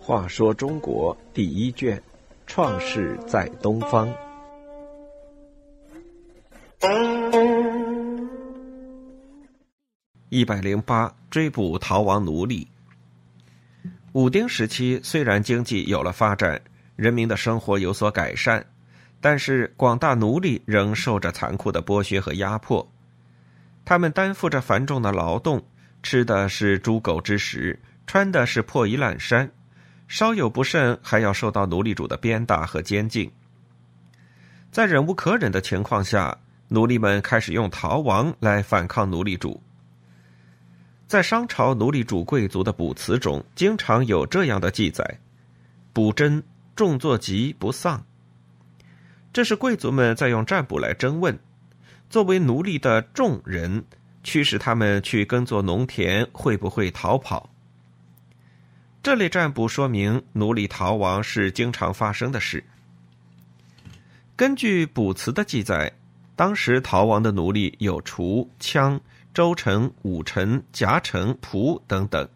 话说中国第一卷，创世在东方。一百零八，追捕逃亡奴隶。武丁时期，虽然经济有了发展，人民的生活有所改善，但是广大奴隶仍受着残酷的剥削和压迫。他们担负着繁重的劳动，吃的是猪狗之食，穿的是破衣烂衫，稍有不慎还要受到奴隶主的鞭打和监禁。在忍无可忍的情况下，奴隶们开始用逃亡来反抗奴隶主。在商朝奴隶主贵族的卜辞中，经常有这样的记载：“卜真，众作疾不丧。”这是贵族们在用占卜来征问，作为奴隶的众人驱使他们去耕作农田会不会逃跑。这类占卜说明奴隶逃亡是经常发生的事。根据卜辞的记载，当时逃亡的奴隶有厨、羌。周臣、武臣、夹臣、仆等等，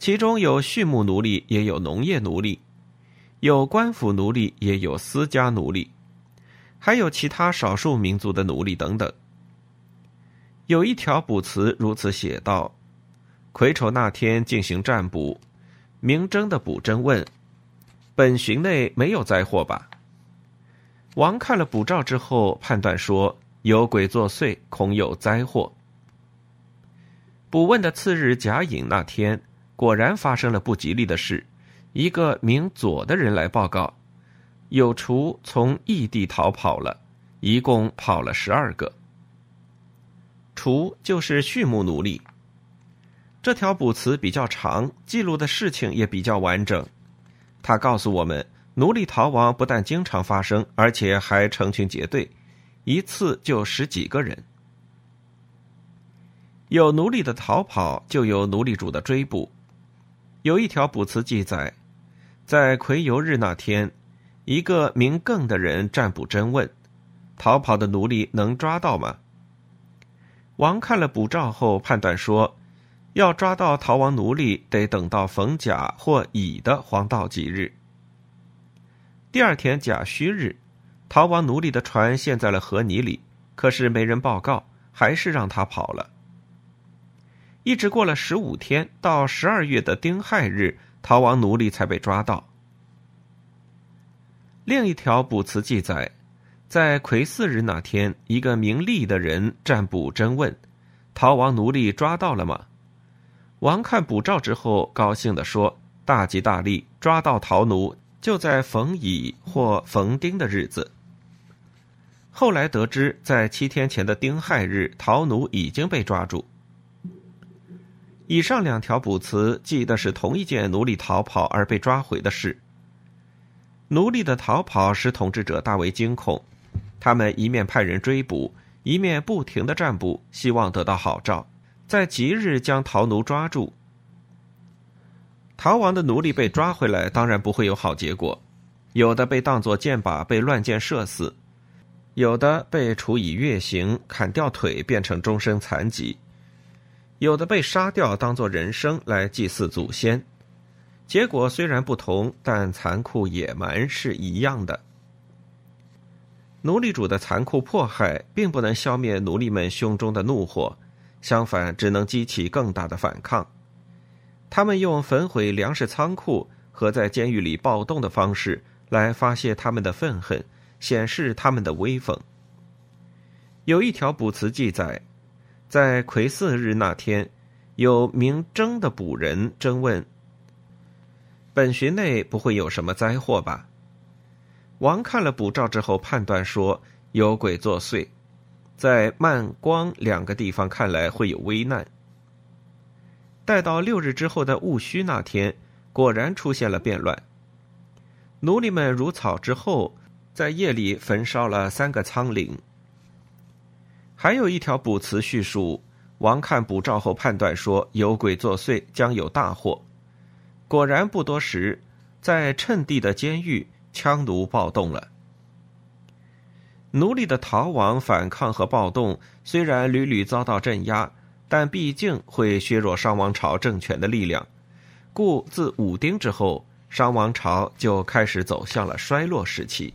其中有畜牧奴隶，也有农业奴隶，有官府奴隶，也有私家奴隶，还有其他少数民族的奴隶等等。有一条卜辞如此写道：“癸丑那天进行占卜，明征的卜真问：本旬内没有灾祸吧？”王看了卜兆之后，判断说有鬼作祟，恐有灾祸。卜问的次日甲寅那天，果然发生了不吉利的事。一个名左的人来报告，有厨从异地逃跑了，一共跑了十二个。厨就是畜牧奴隶。这条卜辞比较长，记录的事情也比较完整。他告诉我们，奴隶逃亡不但经常发生，而且还成群结队，一次就十几个人。有奴隶的逃跑，就有奴隶主的追捕。有一条卜辞记载，在癸酉日那天，一个名更的人占卜真问：逃跑的奴隶能抓到吗？王看了卜兆后，判断说，要抓到逃亡奴隶，得等到逢甲或乙的黄道吉日。第二天甲戌日，逃亡奴隶的船陷在了河泥里，可是没人报告，还是让他跑了。一直过了十五天，到十二月的丁亥日，逃亡奴隶才被抓到。另一条卜辞记载，在癸巳日那天，一个名利的人占卜真问：“逃亡奴隶抓到了吗？”王看卜兆之后，高兴地说：“大吉大利，抓到逃奴，就在逢乙或逢丁的日子。”后来得知，在七天前的丁亥日，逃奴已经被抓住。以上两条卜辞记的是同一件奴隶逃跑而被抓回的事。奴隶的逃跑使统治者大为惊恐，他们一面派人追捕，一面不停的占卜，希望得到好兆，在吉日将逃奴抓住。逃亡的奴隶被抓回来，当然不会有好结果，有的被当作箭靶被乱箭射死，有的被处以月刑，砍掉腿变成终身残疾。有的被杀掉，当做人生来祭祀祖先，结果虽然不同，但残酷野蛮是一样的。奴隶主的残酷迫害，并不能消灭奴隶们胸中的怒火，相反，只能激起更大的反抗。他们用焚毁粮食仓库和在监狱里暴动的方式来发泄他们的愤恨，显示他们的威风。有一条卜辞记载。在癸巳日那天，有名征的卜人征问：“本旬内不会有什么灾祸吧？”王看了卜兆之后，判断说有鬼作祟，在曼光两个地方看来会有危难。待到六日之后的戊戌那天，果然出现了变乱。奴隶们如草之后，在夜里焚烧了三个仓廪。还有一条卜辞叙述，王看卜兆后判断说有鬼作祟，将有大祸。果然不多时，在趁地的监狱，羌奴暴动了。奴隶的逃亡、反抗和暴动虽然屡屡遭到镇压，但毕竟会削弱商王朝政权的力量，故自武丁之后，商王朝就开始走向了衰落时期。